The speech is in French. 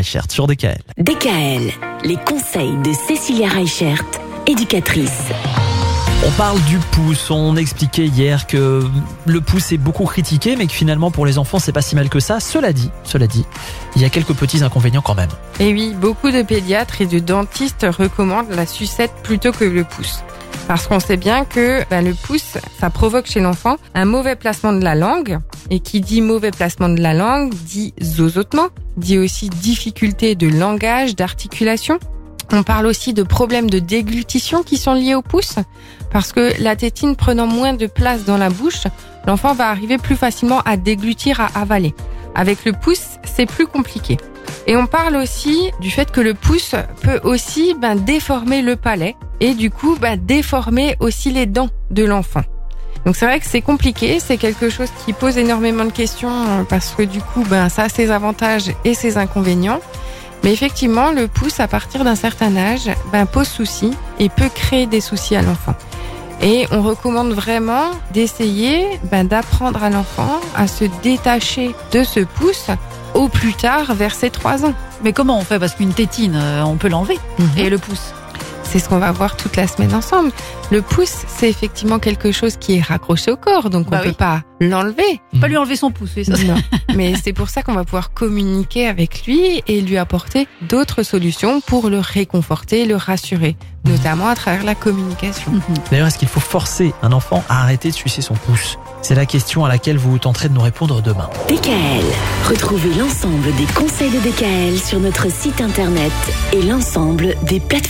Reichert sur DKL. DKL, les conseils de Cécilia Reichert, éducatrice. On parle du pouce. On expliquait hier que le pouce est beaucoup critiqué, mais que finalement pour les enfants c'est pas si mal que ça. Cela dit, cela dit, il y a quelques petits inconvénients quand même. Et oui, beaucoup de pédiatres et de dentistes recommandent la sucette plutôt que le pouce. Parce qu'on sait bien que ben, le pouce, ça provoque chez l'enfant un mauvais placement de la langue. Et qui dit mauvais placement de la langue dit zozotement, dit aussi difficulté de langage, d'articulation. On parle aussi de problèmes de déglutition qui sont liés au pouce, parce que la tétine prenant moins de place dans la bouche, l'enfant va arriver plus facilement à déglutir, à avaler. Avec le pouce, c'est plus compliqué. Et on parle aussi du fait que le pouce peut aussi ben, déformer le palais et du coup ben, déformer aussi les dents de l'enfant. Donc c'est vrai que c'est compliqué, c'est quelque chose qui pose énormément de questions parce que du coup ben, ça a ses avantages et ses inconvénients. Mais effectivement, le pouce, à partir d'un certain âge, ben, pose souci et peut créer des soucis à l'enfant. Et on recommande vraiment d'essayer ben, d'apprendre à l'enfant à se détacher de ce pouce au plus tard vers ses 3 ans. Mais comment on fait? Parce qu'une tétine, euh, on peut l'enlever. Et le pouce? C'est ce qu'on va voir toute la semaine ensemble. Le pouce, c'est effectivement quelque chose qui est raccroché au corps, donc Bah on oui. peut pas l'enlever. Pas lui enlever son pouce, oui, ça. Non. Mais c'est pour ça qu'on va pouvoir communiquer avec lui et lui apporter d'autres solutions pour le réconforter, le rassurer, notamment à travers la communication. D'ailleurs, est-ce qu'il faut forcer un enfant à arrêter de sucer son pouce? C'est la question à laquelle vous tenterez de nous répondre demain. DKL, retrouvez l'ensemble des conseils de DKL sur notre site internet et l'ensemble des plateformes.